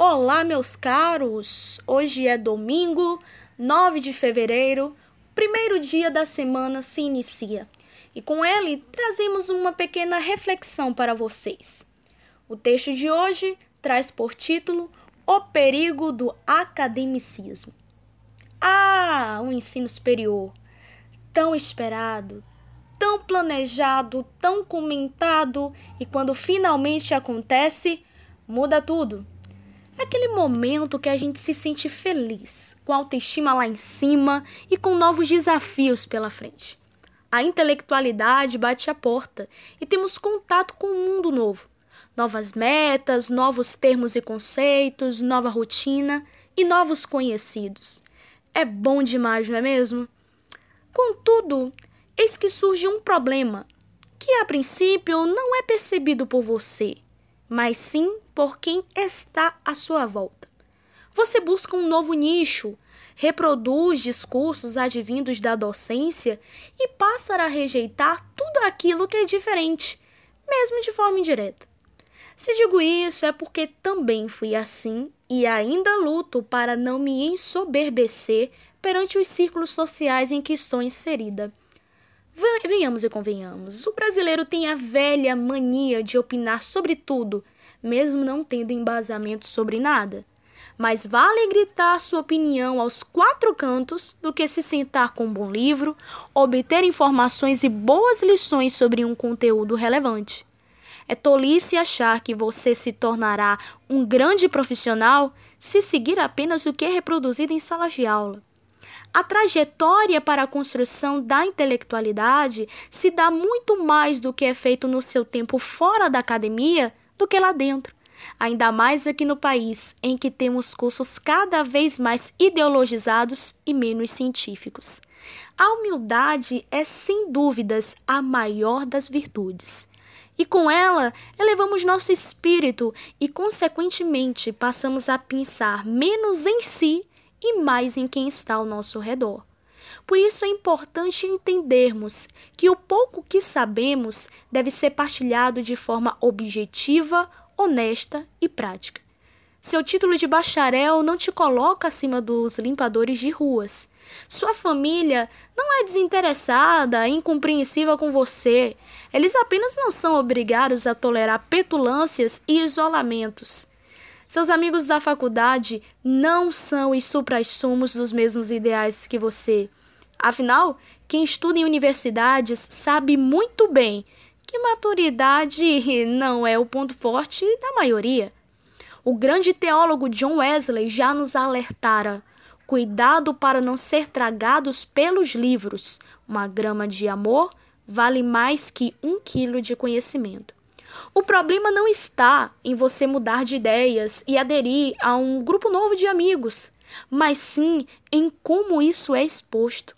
Olá, meus caros! Hoje é domingo, 9 de fevereiro, primeiro dia da semana se inicia e com ele trazemos uma pequena reflexão para vocês. O texto de hoje traz por título O Perigo do Academicismo. Ah, o ensino superior! Tão esperado, tão planejado, tão comentado e quando finalmente acontece, muda tudo. Aquele momento que a gente se sente feliz, com a autoestima lá em cima e com novos desafios pela frente. A intelectualidade bate a porta e temos contato com um mundo novo. Novas metas, novos termos e conceitos, nova rotina e novos conhecidos. É bom demais, não é mesmo? Contudo, eis que surge um problema que a princípio não é percebido por você, mas sim por quem está à sua volta. Você busca um novo nicho, reproduz discursos advindos da docência e passa a rejeitar tudo aquilo que é diferente, mesmo de forma indireta. Se digo isso é porque também fui assim e ainda luto para não me ensoberbecer perante os círculos sociais em que estou inserida. Venhamos e convenhamos, o brasileiro tem a velha mania de opinar sobre tudo, mesmo não tendo embasamento sobre nada. Mas vale gritar sua opinião aos quatro cantos do que se sentar com um bom livro, obter informações e boas lições sobre um conteúdo relevante. É tolice achar que você se tornará um grande profissional se seguir apenas o que é reproduzido em salas de aula. A trajetória para a construção da intelectualidade se dá muito mais do que é feito no seu tempo fora da academia do que lá dentro. Ainda mais aqui no país, em que temos cursos cada vez mais ideologizados e menos científicos. A humildade é, sem dúvidas, a maior das virtudes. E com ela, elevamos nosso espírito e, consequentemente, passamos a pensar menos em si e mais em quem está ao nosso redor. Por isso é importante entendermos que o pouco que sabemos deve ser partilhado de forma objetiva, honesta e prática. Seu título de bacharel não te coloca acima dos limpadores de ruas. Sua família não é desinteressada, incompreensiva com você. Eles apenas não são obrigados a tolerar petulâncias e isolamentos. Seus amigos da faculdade não são os supra-sumos dos mesmos ideais que você. Afinal, quem estuda em universidades sabe muito bem que maturidade não é o ponto forte da maioria. O grande teólogo John Wesley já nos alertara: cuidado para não ser tragados pelos livros. Uma grama de amor vale mais que um quilo de conhecimento. O problema não está em você mudar de ideias e aderir a um grupo novo de amigos, mas sim em como isso é exposto.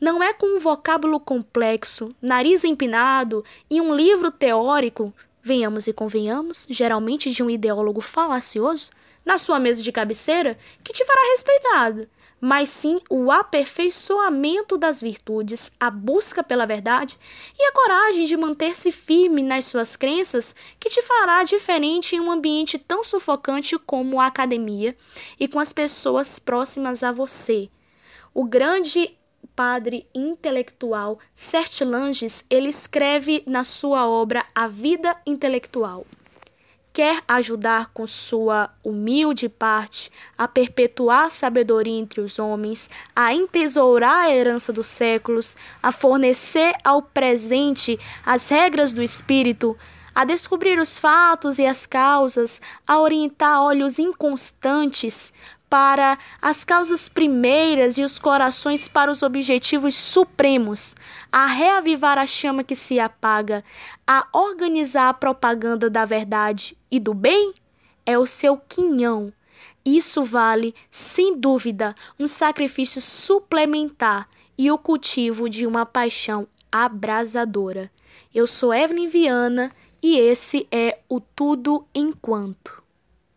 Não é com um vocábulo complexo, nariz empinado e um livro teórico, venhamos e convenhamos, geralmente de um ideólogo falacioso, na sua mesa de cabeceira, que te fará respeitado mas sim o aperfeiçoamento das virtudes, a busca pela verdade e a coragem de manter-se firme nas suas crenças que te fará diferente em um ambiente tão sufocante como a academia e com as pessoas próximas a você. O grande padre intelectual Sertilanges, ele escreve na sua obra A Vida Intelectual quer ajudar com sua humilde parte a perpetuar a sabedoria entre os homens, a entesourar a herança dos séculos, a fornecer ao presente as regras do espírito, a descobrir os fatos e as causas, a orientar olhos inconstantes para as causas primeiras e os corações para os objetivos supremos, a reavivar a chama que se apaga, a organizar a propaganda da verdade e do bem, é o seu quinhão. Isso vale, sem dúvida, um sacrifício suplementar e o cultivo de uma paixão abrasadora. Eu sou Evelyn Viana e esse é o Tudo Enquanto.